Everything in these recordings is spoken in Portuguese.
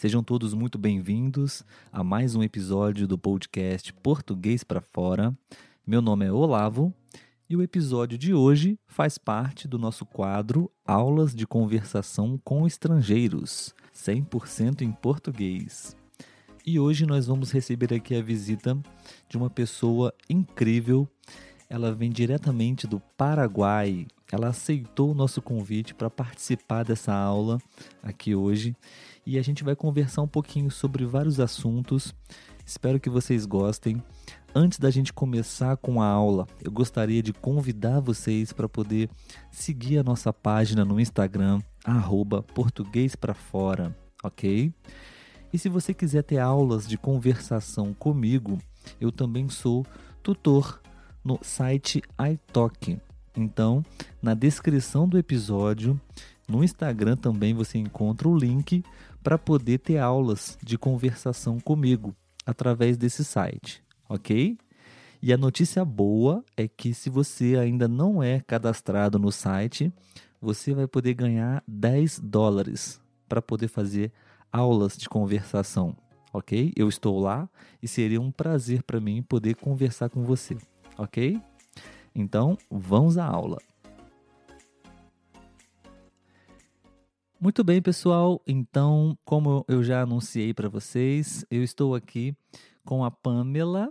Sejam todos muito bem-vindos a mais um episódio do podcast Português para Fora. Meu nome é Olavo e o episódio de hoje faz parte do nosso quadro Aulas de Conversação com Estrangeiros, 100% em português. E hoje nós vamos receber aqui a visita de uma pessoa incrível. Ela vem diretamente do Paraguai, ela aceitou o nosso convite para participar dessa aula aqui hoje e a gente vai conversar um pouquinho sobre vários assuntos. Espero que vocês gostem. Antes da gente começar com a aula, eu gostaria de convidar vocês para poder seguir a nossa página no Instagram, arroba português para fora, ok? E se você quiser ter aulas de conversação comigo, eu também sou tutor no site iTalk. Então, na descrição do episódio, no Instagram também você encontra o link para poder ter aulas de conversação comigo através desse site, ok? E a notícia boa é que se você ainda não é cadastrado no site, você vai poder ganhar 10 dólares para poder fazer aulas de conversação, ok? Eu estou lá e seria um prazer para mim poder conversar com você, ok? Então, vamos à aula. Muito bem, pessoal. Então, como eu já anunciei para vocês, eu estou aqui com a Pamela,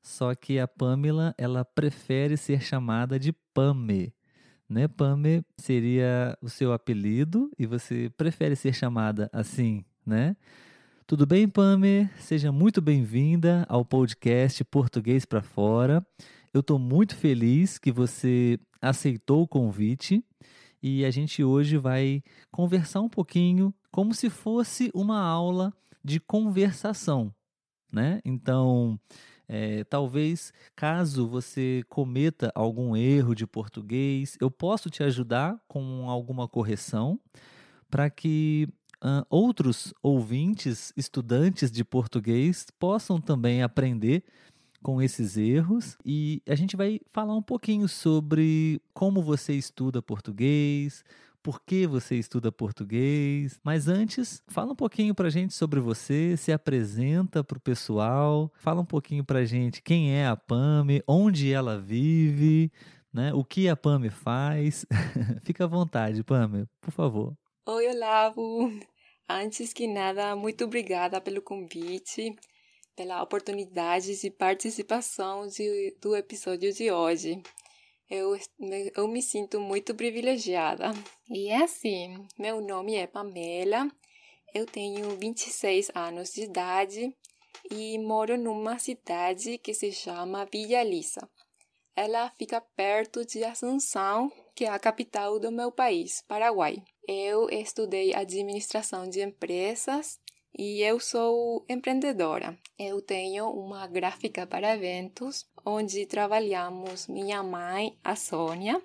só que a Pamela, ela prefere ser chamada de Pame. Né, Pame seria o seu apelido e você prefere ser chamada assim, né? Tudo bem, Pame? Seja muito bem-vinda ao podcast Português para Fora. Eu estou muito feliz que você aceitou o convite e a gente hoje vai conversar um pouquinho como se fosse uma aula de conversação, né? Então, é, talvez caso você cometa algum erro de português, eu posso te ajudar com alguma correção para que uh, outros ouvintes, estudantes de português, possam também aprender com esses erros e a gente vai falar um pouquinho sobre como você estuda português, por que você estuda português. Mas antes, fala um pouquinho pra gente sobre você, se apresenta pro pessoal, fala um pouquinho pra gente quem é a Pame, onde ela vive, né? O que a Pame faz. Fica à vontade, Pame, por favor. Oi, Olavo. Antes que nada, muito obrigada pelo convite pela oportunidade de participação de, do episódio de hoje. Eu, eu me sinto muito privilegiada. E é assim: meu nome é Pamela, eu tenho 26 anos de idade e moro numa cidade que se chama Villa Lisa. Ela fica perto de Assunção, que é a capital do meu país, Paraguai. Eu estudei administração de empresas e eu sou empreendedora. Eu tenho uma gráfica para eventos onde trabalhamos minha mãe, a Sônia,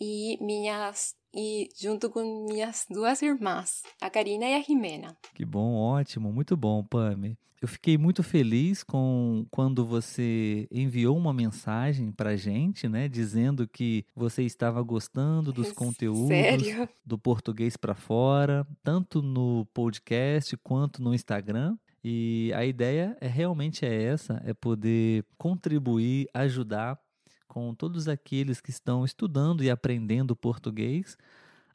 e minhas e junto com minhas duas irmãs, a Karina e a Jimena. Que bom, ótimo, muito bom, Pame. Eu fiquei muito feliz com quando você enviou uma mensagem para gente, né, dizendo que você estava gostando dos conteúdos Sério? do português para fora, tanto no podcast quanto no Instagram. E a ideia é realmente é essa, é poder contribuir, ajudar com todos aqueles que estão estudando e aprendendo português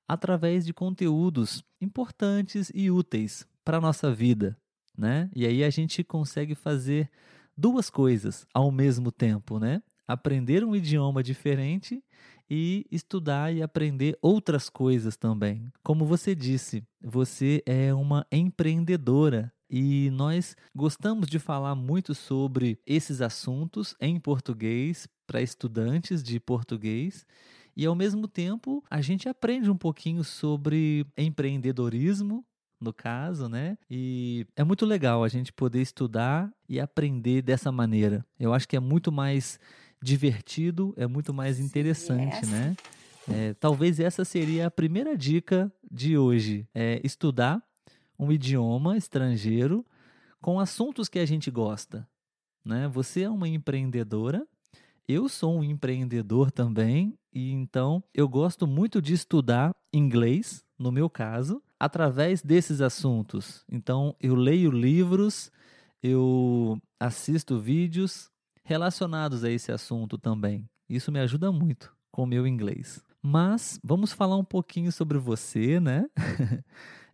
através de conteúdos importantes e úteis para a nossa vida, né? E aí a gente consegue fazer duas coisas ao mesmo tempo, né? Aprender um idioma diferente e estudar e aprender outras coisas também. Como você disse, você é uma empreendedora e nós gostamos de falar muito sobre esses assuntos em português para estudantes de português. E ao mesmo tempo, a gente aprende um pouquinho sobre empreendedorismo, no caso, né? E é muito legal a gente poder estudar e aprender dessa maneira. Eu acho que é muito mais divertido, é muito mais interessante, yes. né? É, talvez essa seria a primeira dica de hoje: é estudar um idioma estrangeiro com assuntos que a gente gosta. Né? Você é uma empreendedora, eu sou um empreendedor também, e então eu gosto muito de estudar inglês, no meu caso, através desses assuntos. Então eu leio livros, eu assisto vídeos relacionados a esse assunto também. Isso me ajuda muito com o meu inglês. Mas vamos falar um pouquinho sobre você, né?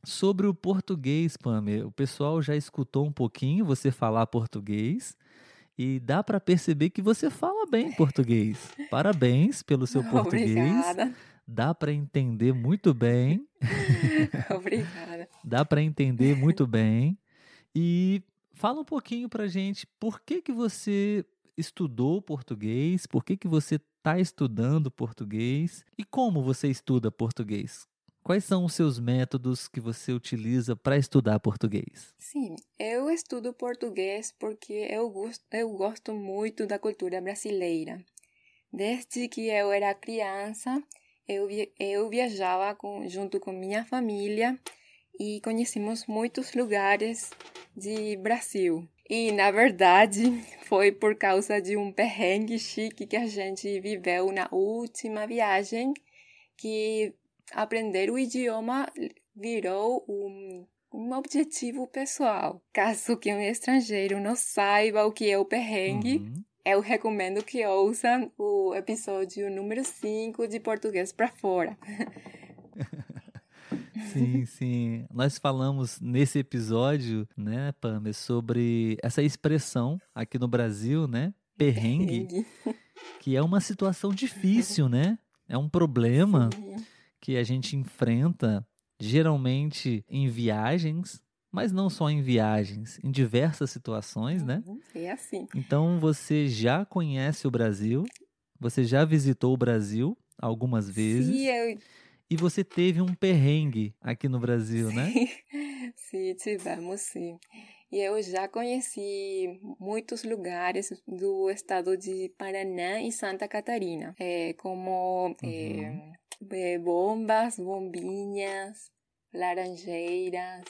sobre o português, Pamela. O pessoal já escutou um pouquinho você falar português e dá para perceber que você fala bem português. Parabéns pelo seu português. Obrigada. Dá para entender muito bem. Obrigada. dá para entender muito bem. E fala um pouquinho para gente por que que você estudou português, por que que você está estudando português e como você estuda português. Quais são os seus métodos que você utiliza para estudar português? Sim, eu estudo português porque eu gosto, eu gosto muito da cultura brasileira. Desde que eu era criança, eu, eu viajava com, junto com minha família e conhecemos muitos lugares de Brasil. E, na verdade, foi por causa de um perrengue chique que a gente viveu na última viagem que aprender o idioma virou um, um objetivo pessoal. Caso que um estrangeiro não saiba o que é o perrengue, uhum. Eu recomendo que ouçam o episódio número 5 de Português para Fora. Sim, sim. Nós falamos nesse episódio, né, Pamela, sobre essa expressão aqui no Brasil, né? Perrengue, perrengue. que é uma situação difícil, né? É um problema sim. que a gente enfrenta geralmente em viagens, mas não só em viagens, em diversas situações, né? Uhum, é assim. Então você já conhece o Brasil, você já visitou o Brasil algumas vezes. Sim, eu e você teve um perrengue aqui no Brasil, né? sim, tivemos sim. E eu já conheci muitos lugares do estado de Paraná e Santa Catarina, é, como uhum. é, bombas, bombinhas, laranjeiras,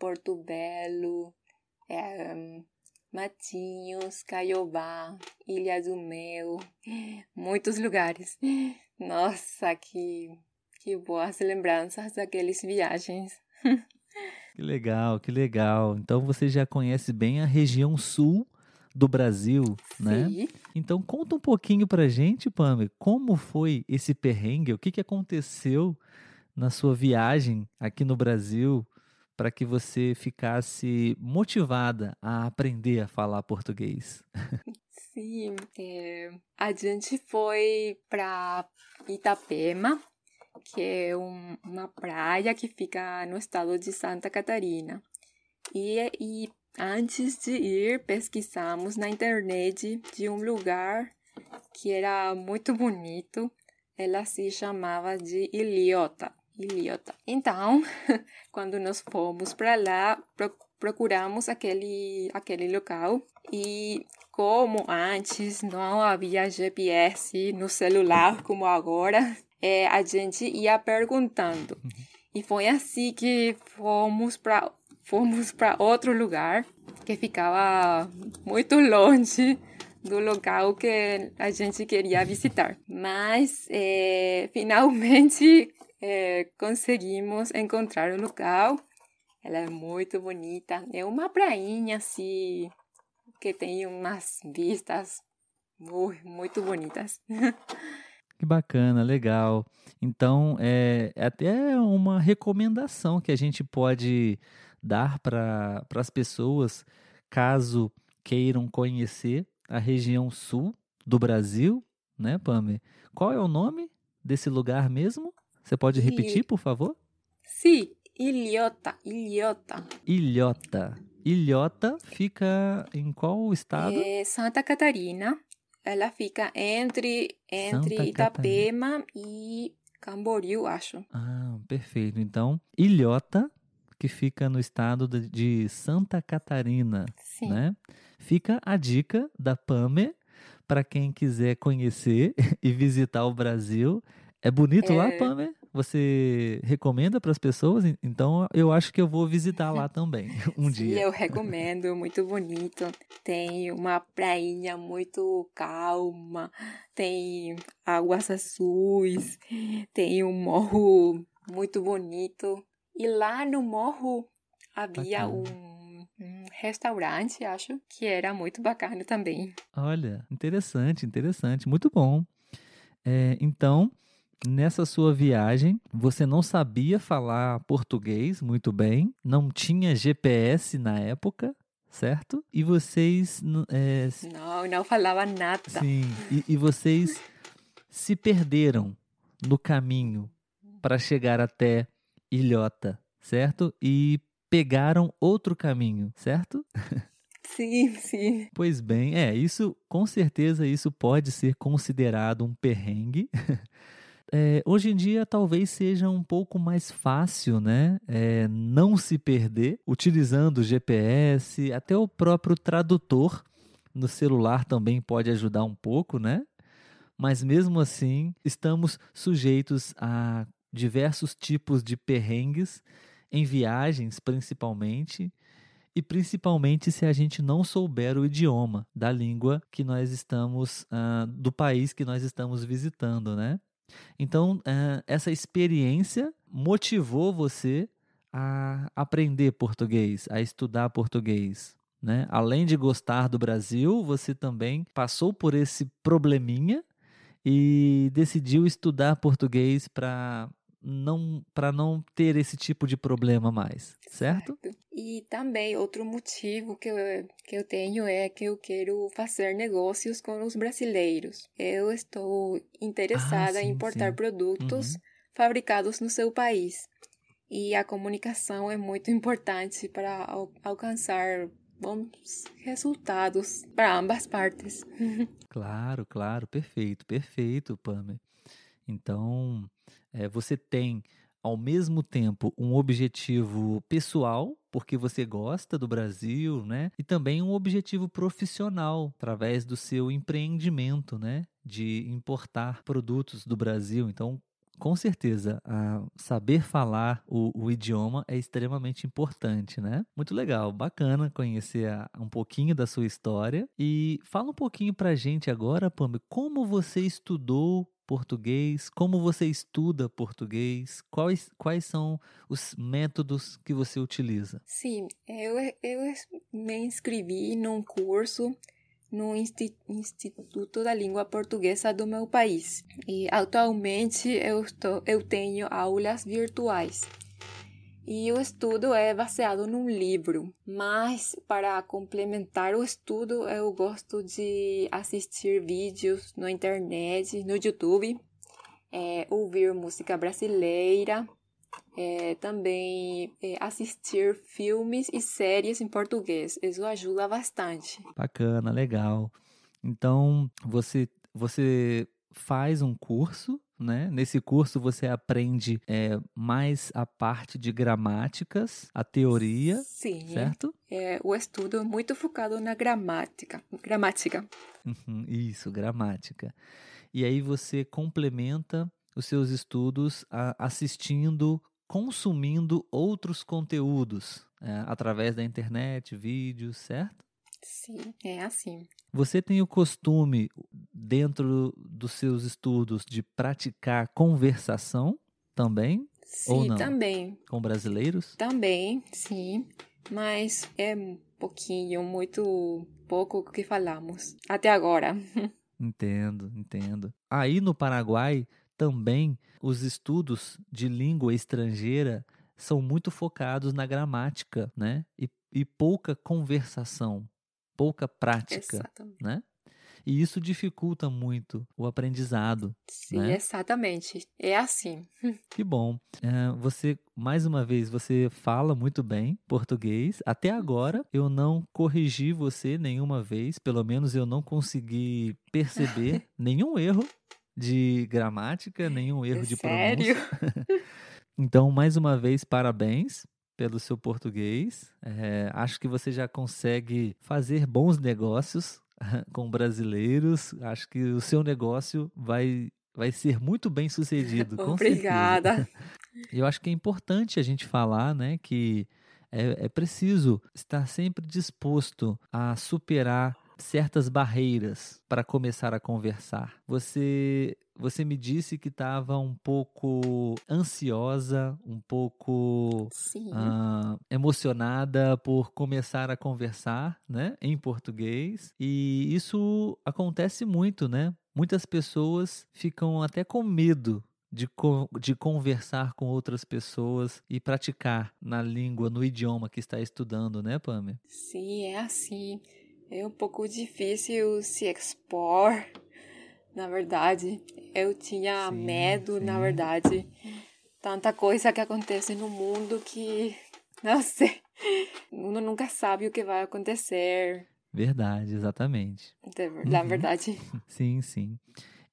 Porto Belo, é, Matinhos, Caiobá, Ilha do Mel, muitos lugares. Nossa, que que boas lembranças daqueles viagens. Que legal, que legal. Então você já conhece bem a região sul do Brasil, né? Sim. Então conta um pouquinho pra gente, Pamela, como foi esse perrengue, o que, que aconteceu na sua viagem aqui no Brasil para que você ficasse motivada a aprender a falar português? Sim, é, a gente foi para Itapema, que é um, uma praia que fica no estado de Santa Catarina. E, e antes de ir, pesquisamos na internet de um lugar que era muito bonito. Ela se chamava de Ilhota. Ilhota. Então, quando nós fomos para lá, procuramos aquele, aquele local e como antes não havia GPS no celular como agora, é, a gente ia perguntando. Uhum. E foi assim que fomos para fomos para outro lugar que ficava muito longe do local que a gente queria visitar. Mas é, finalmente é, conseguimos encontrar o local. Ela é muito bonita. É uma prainha assim que tem umas vistas muito, bonitas. Que bacana, legal. Então, é, é até uma recomendação que a gente pode dar para as pessoas caso queiram conhecer a região sul do Brasil, né, Pame? Qual é o nome desse lugar mesmo? Você pode repetir, por favor? Sim, Ilhota, Ilhota. Ilhota. Ilhota fica em qual estado? É Santa Catarina ela fica entre, entre Itapema e Camboriú, acho. Ah, perfeito. Então, Ilhota, que fica no estado de Santa Catarina, Sim. né? Fica a dica da Pame para quem quiser conhecer e visitar o Brasil. É bonito lá, É. Pame? Você recomenda para as pessoas? Então eu acho que eu vou visitar lá também um Sim, dia. eu recomendo, muito bonito. Tem uma prainha muito calma, tem águas azuis, tem um morro muito bonito. E lá no morro havia Bacana. um, um restaurante, acho, que era muito bacana também. Olha, interessante, interessante, muito bom. É, então, nessa sua viagem, você não sabia falar português muito bem, não tinha GPS na época, certo? E vocês, é, s- Não, não falava nada. sim, e, e vocês se perderam no caminho para chegar até Ilhota, certo? E pegaram outro caminho, certo? Sim, sim. Pois bem, é, isso com certeza isso pode ser considerado um perrengue. É, hoje em dia talvez seja um pouco mais fácil, né? é, não se perder utilizando o GPS, até o próprio tradutor no celular também pode ajudar um pouco, né? Mas mesmo assim, estamos sujeitos a diversos tipos de perrengues em viagens, principalmente, e principalmente se a gente não souber o idioma da língua que nós estamos, ah, do país que nós estamos visitando, né? Então, ah, essa experiência motivou você a aprender português, a estudar português. Né? Além de gostar do Brasil, você também passou por esse probleminha e decidiu estudar português para não, para não ter esse tipo de problema mais, certo? E também outro motivo que eu, que eu tenho é que eu quero fazer negócios com os brasileiros. Eu estou interessada Ah, sim, em importar sim. produtos Uhum. fabricados no seu país. E a comunicação é muito importante para al- alcançar bons resultados para ambas partes. Claro, claro, perfeito, perfeito, Pamela. Então, eh, você tem ao mesmo tempo um objetivo pessoal, porque você gosta do Brasil, né? E também um objetivo profissional, através do seu empreendimento, né? De importar produtos do Brasil. Então, com certeza, a saber falar o, o idioma é extremamente importante, né? Muito legal, bacana conhecer a- um pouquinho da sua história. E fala um pouquinho pra gente agora, Pamela, como você estudou português, como você estuda português, quais, quais são os métodos que você utiliza? Sim, eu, eu me inscrevi num curso no Insti- Instituto da Língua Portuguesa do meu país. E atualmente eu, estou, eu tenho aulas virtuais. E o estudo é baseado num livro, mas para complementar o estudo eu gosto de assistir vídeos na internet, no YouTube, é, ouvir música brasileira, é, também é, assistir filmes e séries em português. Isso ajuda bastante. Bacana, legal. Então, você, você faz um curso, né? Nesse curso você aprende é, mais a parte de gramáticas, a teoria, Sim, certo? é, o estudo é muito focado na gramática. Gramática. Uhum, isso, gramática. E aí você complementa os seus estudos a- assistindo, consumindo outros conteúdos é, através da internet, vídeos, certo? Sim, é assim. Você tem o costume, dentro dos seus estudos, de praticar conversação também Ou Sim, não? também. com brasileiros? Também, sim. Mas é um pouquinho, muito pouco que falamos até agora. Entendo, entendo. Aí no Paraguai também os estudos de língua estrangeira são muito focados na gramática, né? E, e pouca conversação, pouca prática, Exatamente. né? E isso dificulta muito o aprendizado. Sim, né? exatamente. É assim. Que bom. É, você, mais uma vez, você fala muito bem português. Até agora eu não corrigi você nenhuma vez, pelo menos eu não consegui perceber nenhum erro de gramática, nenhum erro de Sério? pronúncia. Então, mais uma vez, parabéns pelo seu português. É, acho que você já consegue fazer bons negócios com brasileiros. Acho que o seu negócio vai, vai ser muito bem sucedido. Obrigada. Eu acho que é importante a gente falar, né, que é, é preciso estar sempre disposto a superar certas barreiras para começar a conversar. Você você me disse que estava um pouco ansiosa, um pouco uh, emocionada por começar a conversar, né, em português. E isso acontece muito, né? Muitas pessoas ficam até com medo de, de conversar com outras pessoas e praticar na língua, no idioma que está estudando, né, Pamela? Sim, é assim. É um pouco difícil se expor. Na verdade, eu tinha sim, medo, sim. na verdade. Tanta coisa que acontece no mundo que, não sei, uno nunca sabe o que vai acontecer. Verdade, exatamente. Na uhum. verdade. Sim, sim.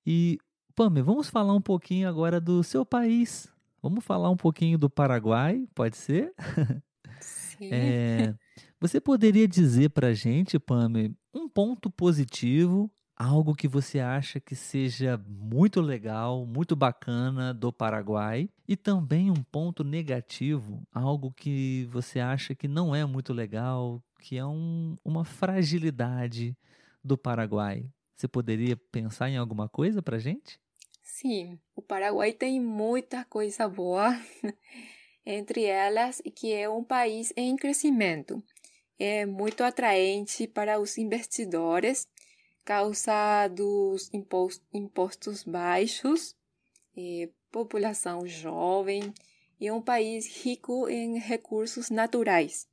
E, Pame, vamos falar um pouquinho agora do seu país. Vamos falar um pouquinho do Paraguai, pode ser? Sim. É, você poderia dizer para a gente, Pame, um ponto positivo, algo que você acha que seja muito legal, muito bacana do Paraguai, e também um ponto negativo, algo que você acha que não é muito legal, que é um, uma fragilidade do Paraguai. Você poderia pensar em alguma coisa para gente? Sim, o Paraguai tem muita coisa boa, entre elas que é um país em crescimento é muito atraente para os investidores, causa dos impostos baixos, população jovem e um país rico em recursos naturais.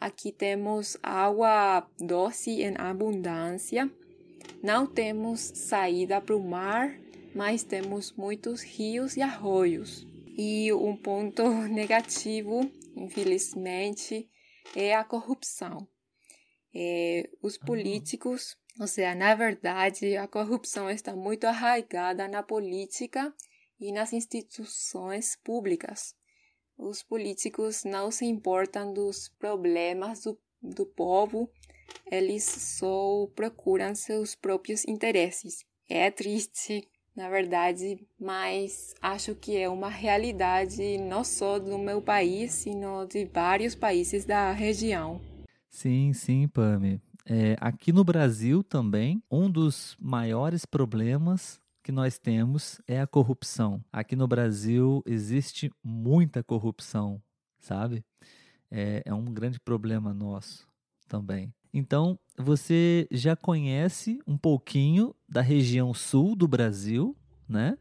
Aqui temos água doce em abundância, não temos saída para o mar, mas temos muitos rios e arroios. E um ponto negativo, infelizmente, é a corrupção. É, os ah. políticos, ou seja, na verdade, a corrupção está muito arraigada na política e nas instituições públicas. Os políticos não se importam dos problemas do, do povo, eles só procuram seus próprios interesses. É triste, na verdade, mas acho que é uma realidade não só do meu país, sino de vários países da região. Sim, sim, Pami. É, aqui no Brasil também, um dos maiores problemas que nós temos é a corrupção. Aqui no Brasil existe muita corrupção, sabe? É, é um grande problema nosso também. Então, você já conhece um pouquinho da região sul do Brasil, né?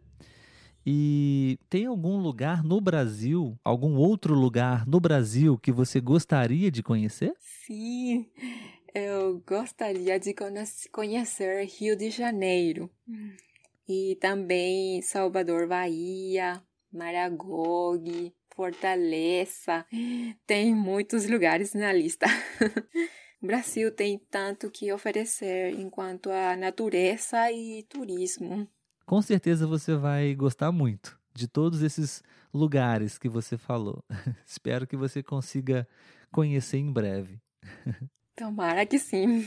E tem algum lugar no Brasil, algum outro lugar no Brasil que você gostaria de conhecer? Sim, eu gostaria de conhecer Rio de Janeiro e também Salvador, Bahia, Maragogi, Fortaleza. Tem muitos lugares na lista. O Brasil tem tanto que oferecer enquanto a natureza e turismo. Com certeza você vai gostar muito de todos esses lugares que você falou. Espero que você consiga conhecer em breve. Tomara que sim.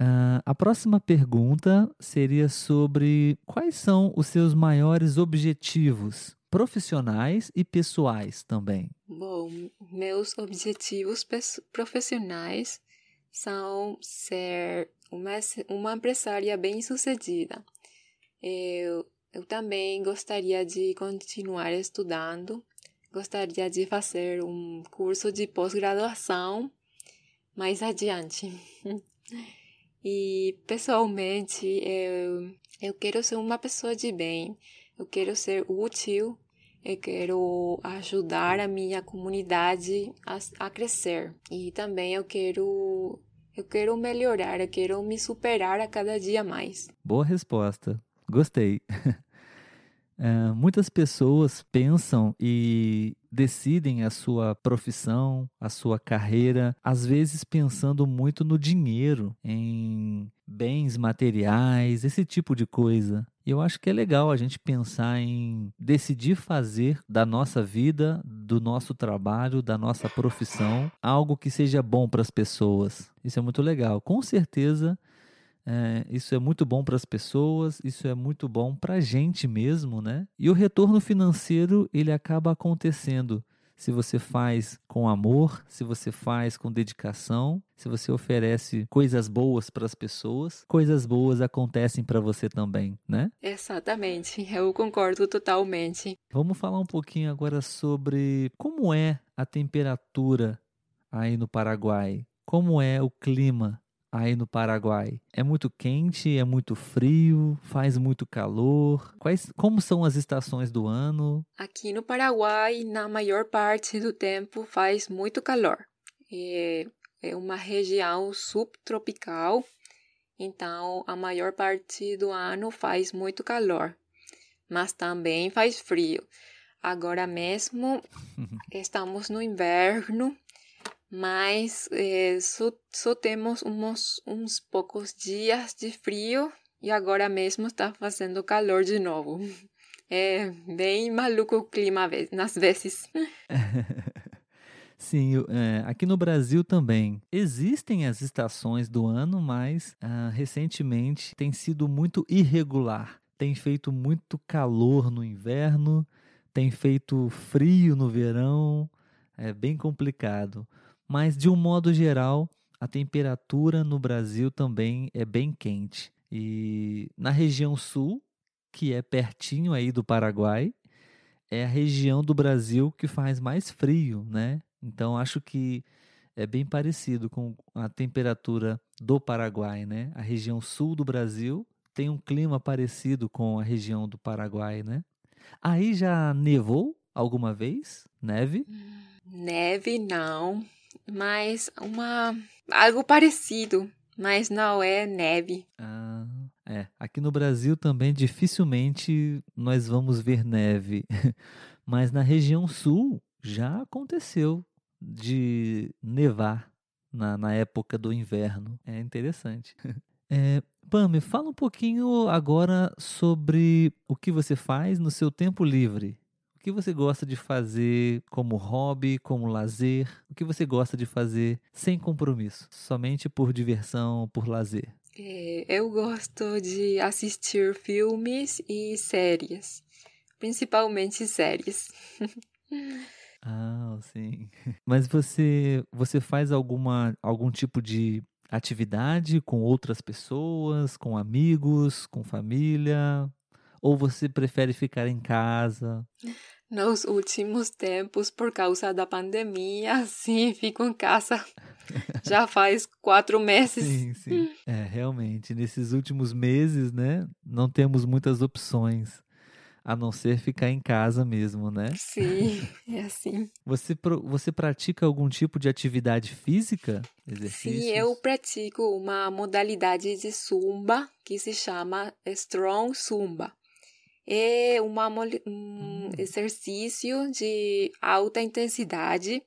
Uh, a próxima pergunta seria sobre quais são os seus maiores objetivos profissionais e pessoais também. Bom, meus objetivos profissionais são ser uma, uma empresária bem-sucedida. Eu, eu também gostaria de continuar estudando, gostaria de fazer um curso de pós-graduação mais adiante. e pessoalmente, eu, eu quero ser uma pessoa de bem, eu quero ser útil eu quero ajudar a minha comunidade a, a, crescer e também eu quero eu quero melhorar, eu quero me superar a cada dia mais. Boa resposta. Gostei. É, muitas pessoas pensam e decidem a sua profissão, a sua carreira, às vezes pensando muito no dinheiro, em bens materiais, esse tipo de coisa. E eu acho que é legal a gente pensar em decidir fazer da nossa vida, do nosso trabalho, da nossa profissão, algo que seja bom para as pessoas. Isso é muito legal. Com certeza, é, isso é muito bom para as pessoas, isso é muito bom para a gente mesmo, né? E o retorno financeiro ele acaba acontecendo se você faz com amor, se você faz com dedicação, se você oferece coisas boas para as pessoas, coisas boas acontecem para você também, né? Exatamente, eu concordo totalmente. Vamos falar um pouquinho agora sobre como é a temperatura aí no Paraguai. Como é o clima aí no Paraguai? É muito quente, é muito frio, faz muito calor? Quais, como são as estações do ano? Aqui no Paraguai, na maior parte do tempo, faz muito calor. É, é uma região subtropical, então a maior parte do ano faz muito calor, mas também faz frio. Agora mesmo estamos no inverno mas é, só, só temos uns, uns poucos dias de frio e agora mesmo está fazendo calor de novo. É bem maluco o clima nas vezes. Sim, é, aqui no Brasil também existem as estações do ano, mas ah, recentemente tem sido muito irregular. Tem feito muito calor no inverno, tem feito frio no verão, é bem complicado. Mas, de um modo geral, a temperatura no Brasil também é bem quente. E na região sul, que é pertinho aí do Paraguai, é a região do Brasil que faz mais frio, né? Então acho que é bem parecido com a temperatura do Paraguai, né? A região sul do Brasil tem um clima parecido com a região do Paraguai, né? Aí já nevou alguma vez? Neve? Neve não mas uma algo parecido, mas não é neve. Ah, é. Aqui no Brasil também dificilmente nós vamos ver neve, mas na região sul já aconteceu de nevar na, na época do inverno. É interessante. É, Pam, me fala um pouquinho agora sobre o que você faz no seu tempo livre que você gosta de fazer como hobby, como lazer? O que você gosta de fazer sem compromisso, somente por diversão, por lazer? É, eu gosto de assistir filmes e séries, principalmente séries. ah, sim. Mas você você faz alguma algum tipo de atividade com outras pessoas, com amigos, com família? Ou você prefere ficar em casa? Nos últimos tempos, por causa da pandemia, sim, fico em casa. Já faz quatro meses. Sim, sim. É, realmente, nesses últimos meses, né, não temos muitas opções. A não ser ficar em casa mesmo, né? Sim, é assim. Você, você pratica algum tipo de atividade física? Exercícios? Sim, eu pratico uma modalidade de zumba que se chama Strong Zumba é uma, um hum. exercício de alta intensidade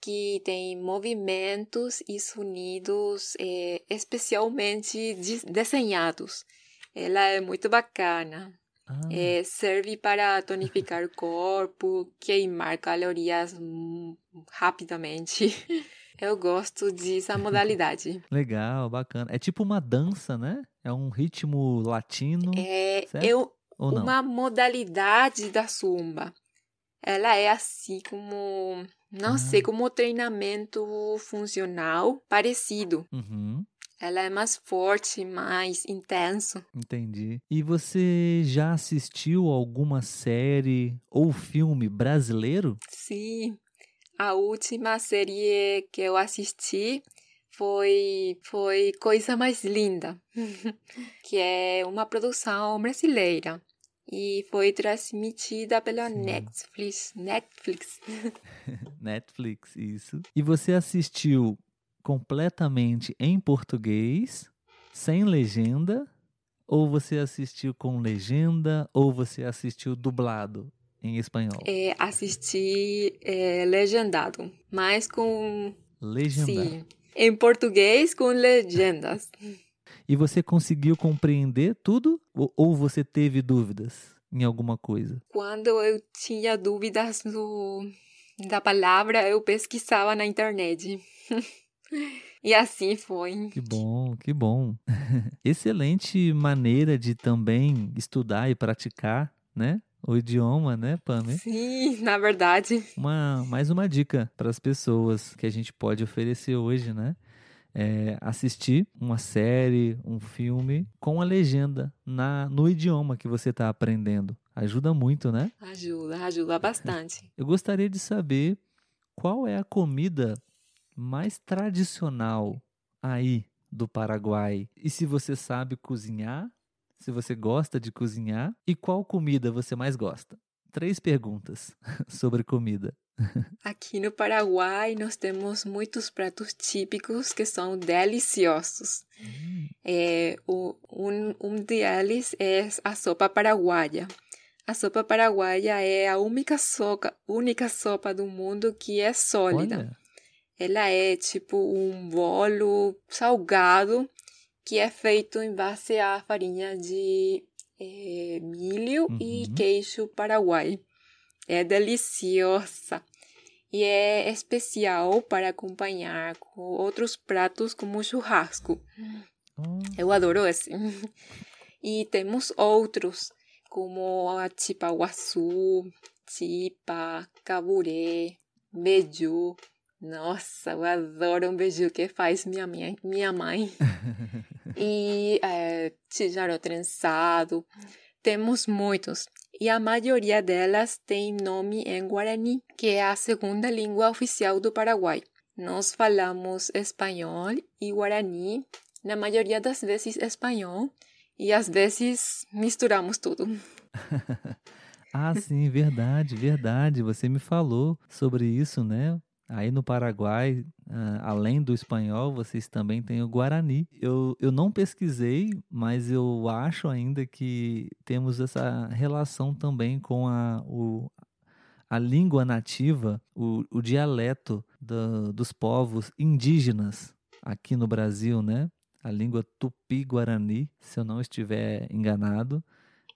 que tem movimentos e sonidos é, especialmente desenhados. Ela é muito bacana. Ah. É, serve para tonificar o corpo, queimar calorias rapidamente. Eu gosto dessa modalidade. Legal, bacana. É tipo uma dança, né? É um ritmo latino. É, certo? eu uma modalidade da zumba. Ela é assim como, não ah. sei, como treinamento funcional parecido. Uhum. Ela é mais forte, mais intenso. Entendi. E você já assistiu alguma série ou filme brasileiro? Sim. A última série que eu assisti foi foi Coisa Mais Linda, que é uma produção brasileira e foi transmitida pela Sim. Netflix. Netflix. Netflix, isso. E você assistiu completamente em português, sem legenda, ou você assistiu com legenda, ou você assistiu dublado em espanhol? É, assisti é, legendado, mas com legendado. Sim, em português com legendas. E você conseguiu compreender tudo? Ou você teve dúvidas em alguma coisa? Quando eu tinha dúvidas do, da palavra, eu pesquisava na internet. E assim foi. Que bom, que bom. Excelente maneira de também estudar e praticar, né? O idioma, né, Pamela? Sim, na verdade. Uma, mais uma dica para as pessoas que a gente pode oferecer hoje, né? É assistir uma série, um filme com a legenda na, no idioma que você está aprendendo. Ajuda muito, né? Ajuda, ajuda bastante. Eu gostaria de saber qual é a comida mais tradicional aí do Paraguai. E se você sabe cozinhar, se você gosta de cozinhar e qual comida você mais gosta. Três perguntas sobre comida. Aqui no Paraguai nós temos muitos pratos típicos que são deliciosos. Hum. É, o, um, um deles é a sopa paraguaia. A sopa paraguaia é a única sopa, única sopa do mundo que é sólida. Olha. Ela é tipo um bolo salgado que é feito em base à farinha de é, milho uhum. e queijo paraguai. É deliciosa e é especial para acompanhar com outros pratos como churrasco. Oh. Eu adoro esse. E temos outros como a chipa-guaçu, chipa, caburé, beiju, nossa, eu adoro um beijo que faz minha, minha, minha mãe. e é, tijaro trançado. Temos muitos. E a maioria delas tem nome em Guarani, que é a segunda língua oficial do Paraguai. Nós falamos espanhol e Guarani, na maioria das vezes espanhol, e às vezes misturamos tudo. ah, sim, verdade, verdade. Você me falou sobre isso, né? Aí no Paraguai, além do espanhol, vocês também têm o Guarani. Eu, eu não pesquisei, mas eu acho ainda que temos essa relação também com a, o, a língua nativa, o, o dialeto do, dos povos indígenas aqui no Brasil, né? A língua tupi-guarani, se eu não estiver enganado.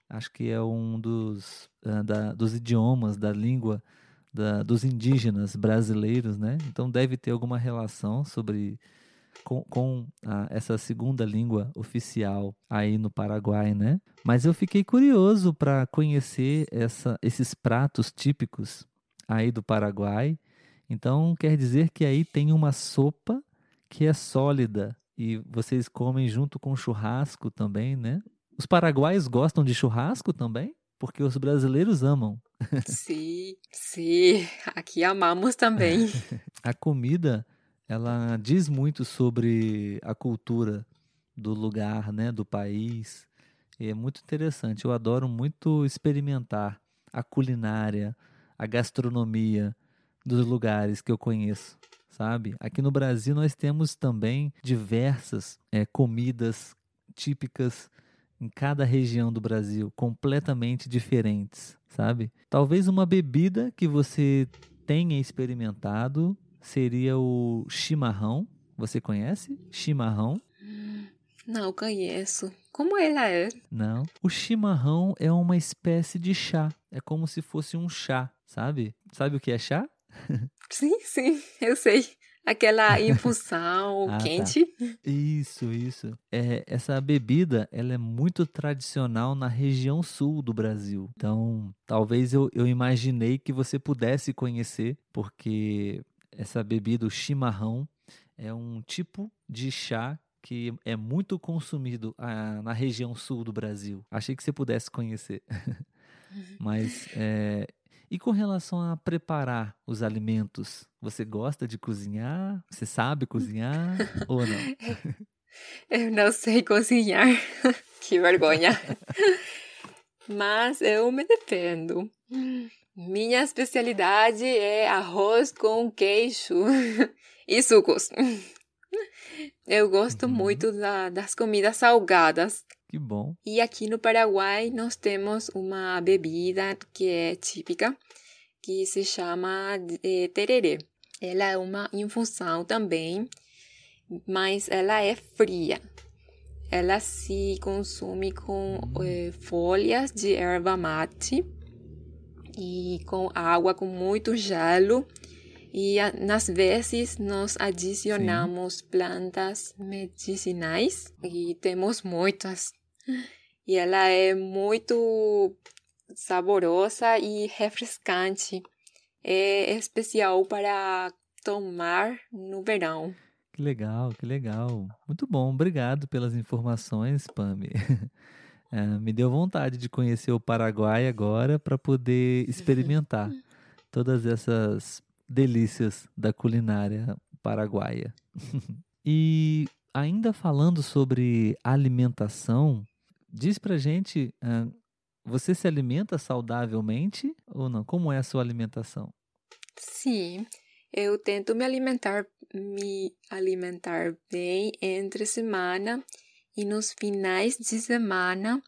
Acho que é um dos, da, dos idiomas da língua da, dos indígenas brasileiros, né? Então deve ter alguma relação sobre com, com a, essa segunda língua oficial aí no Paraguai, né? Mas eu fiquei curioso para conhecer essa, esses pratos típicos aí do Paraguai. Então quer dizer que aí tem uma sopa que é sólida e vocês comem junto com churrasco também, né? Os paraguaios gostam de churrasco também? Porque os brasileiros amam. Sim, sim, aqui amamos também. a comida, ela diz muito sobre a cultura do lugar, né, do país. E é muito interessante. Eu adoro muito experimentar a culinária, a gastronomia dos lugares que eu conheço, sabe? Aqui no Brasil nós temos também diversas é, comidas típicas em cada região do Brasil, completamente diferentes, sabe? Talvez uma bebida que você tenha experimentado seria o chimarrão. Você conhece chimarrão? Não conheço. Como ela é? Não. O chimarrão é uma espécie de chá. É como se fosse um chá, sabe? Sabe o que é chá? Sim, sim, eu sei. Aquela infusão ah, tá. quente. Tá. Isso, isso. É, essa bebida, ela é muito tradicional na região sul do Brasil. Então, talvez eu, eu imaginei que você pudesse conhecer, porque essa bebida, o chimarrão, é um tipo de chá que é muito consumido ah, na região sul do Brasil. Achei que você pudesse conhecer. Uhum. Mas é, e com relação a preparar os alimentos, você gosta de cozinhar? Você sabe cozinhar ou não? Eu não sei cozinhar. que vergonha. Mas eu me defendo. Minha especialidade é arroz com queijo e sucos. Eu gosto uhum. muito da, das comidas salgadas. Que bom. E aqui no Paraguai nós temos uma bebida que é típica, que se chama é, tererê. Ela é uma infusão também, mas ela é fria. ela se consome com eh, folhas de erva mate e com água com muito gelo. E nas vezes nós adicionamos Sim. plantas medicinais e temos muitas. E ela é muito saborosa e refrescante. É especial para tomar no verão. Que legal, que legal. Muito bom, obrigado pelas informações, Pami. É, me deu vontade de conhecer o Paraguai agora para poder experimentar todas essas delícias da culinária paraguaia. e ainda falando sobre alimentação, diz pra gente, uh, você se alimenta saudavelmente ou não? Como é a sua alimentação? Sim, eu tento me alimentar, me alimentar bem entre semana e nos finais de semana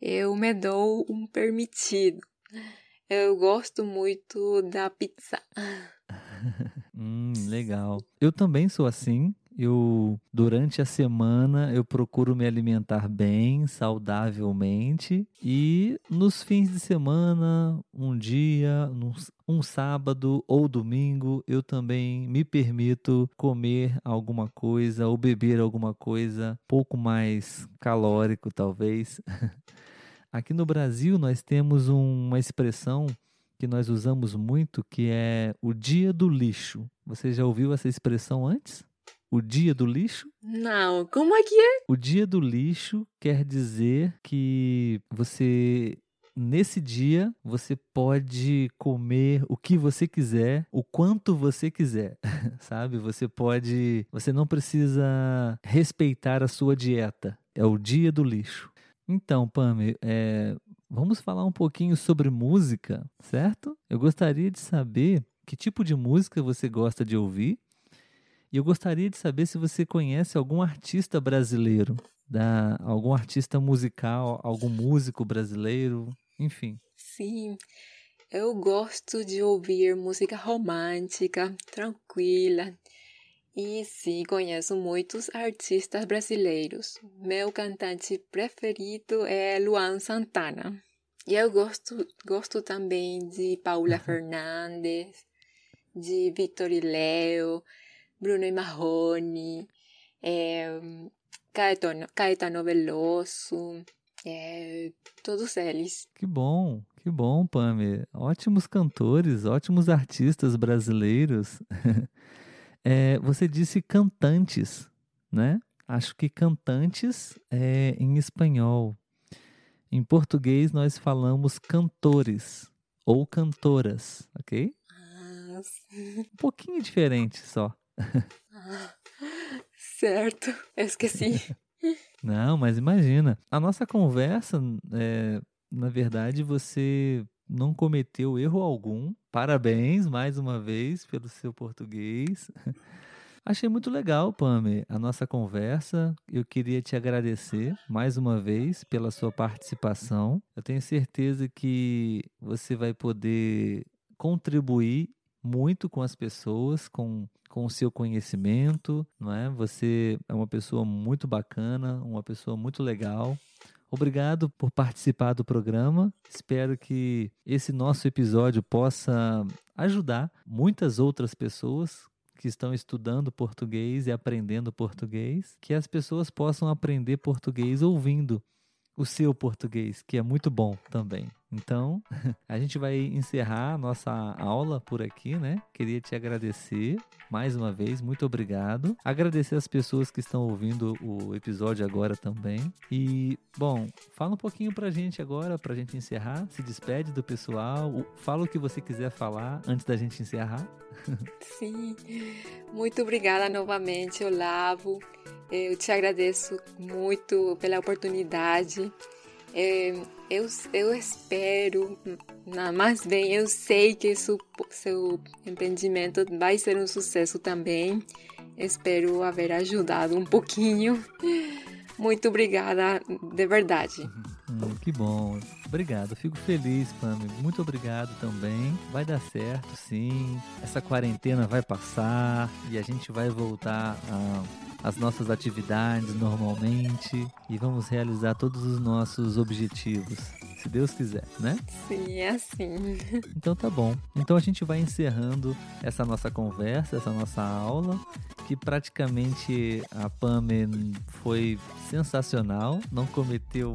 eu me dou um permitido. Eu gosto muito da pizza. hum, legal. Eu também sou assim. Eu durante a semana eu procuro me alimentar bem, saudavelmente e nos fins de semana, um dia, um sábado ou domingo, eu também me permito comer alguma coisa ou beber alguma coisa pouco mais calórico, talvez. Aqui no Brasil nós temos uma expressão que nós usamos muito que é o dia do lixo. Você já ouviu essa expressão antes? O dia do lixo? Não, como é que é? O dia do lixo quer dizer que você nesse dia você pode comer o que você quiser, o quanto você quiser, sabe? Você pode, você não precisa respeitar a sua dieta. É o dia do lixo. Então, Pame, é, vamos falar um pouquinho sobre música, certo? Eu gostaria de saber que tipo de música você gosta de ouvir e eu gostaria de saber se você conhece algum artista brasileiro, da, algum artista musical, algum músico brasileiro, enfim. Sim, eu gosto de ouvir música romântica, tranquila. E sim, conheço muitos artistas brasileiros. Meu cantante preferido é Luan Santana. E eu gosto, gosto também de Paula Fernandes, de Vitor e Léo, Bruno e Marrone, é, Caetano, Caetano Veloso, é, todos eles. Que bom, que bom, Pame. Ótimos cantores, ótimos artistas brasileiros. é, você disse cantantes, né? Acho que cantantes é em espanhol. Em português nós falamos cantores ou cantoras, ok? Ah, um pouquinho diferente só. certo, eu esqueci. Não, mas imagina, a nossa conversa, é, na verdade, você não cometeu erro algum. Parabéns mais uma vez pelo seu português. Achei muito legal, Pame, a nossa conversa. Eu queria te agradecer mais uma vez pela sua participação. Eu tenho certeza que você vai poder contribuir muito com as pessoas, com, com o seu conhecimento, não é? Você é uma pessoa muito bacana, uma pessoa muito legal. Obrigado por participar do programa. Espero que esse nosso episódio possa ajudar muitas outras pessoas que estão estudando português e aprendendo português, que as pessoas possam aprender português ouvindo o seu português, que é muito bom também. Então, a gente vai encerrar a nossa aula por aqui, né? Queria te agradecer mais uma vez, muito obrigado. Agradecer as pessoas que estão ouvindo o episódio agora também. E, bom, fala um pouquinho pra gente agora, pra gente encerrar. Se despede do pessoal, fala o que você quiser falar antes da gente encerrar. Sim, muito obrigada novamente, Olavo. Eu te agradeço muito pela oportunidade. É, eu, eu espero, mas bem, eu sei que seu, seu empreendimento vai ser um sucesso também. Espero haver ajudado um pouquinho. Muito obrigada, de verdade. Hum, que bom. Obrigado, fico feliz, Pami. Muito obrigado também. Vai dar certo, sim. Essa quarentena vai passar e a gente vai voltar a as nossas atividades normalmente e vamos realizar todos os nossos objetivos, se Deus quiser, né? Sim, é assim. Então tá bom. Então a gente vai encerrando essa nossa conversa, essa nossa aula, que praticamente a Pame foi sensacional, não cometeu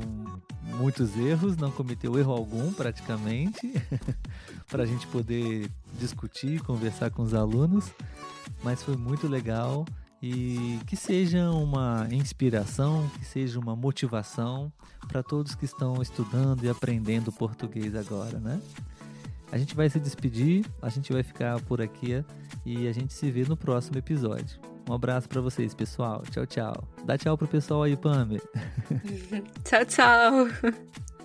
muitos erros, não cometeu erro algum praticamente, para a gente poder discutir, conversar com os alunos, mas foi muito legal e que seja uma inspiração, que seja uma motivação para todos que estão estudando e aprendendo português agora, né? A gente vai se despedir, a gente vai ficar por aqui e a gente se vê no próximo episódio. Um abraço para vocês, pessoal. Tchau, tchau. Dá tchau pro pessoal aí, Pamela. tchau, tchau.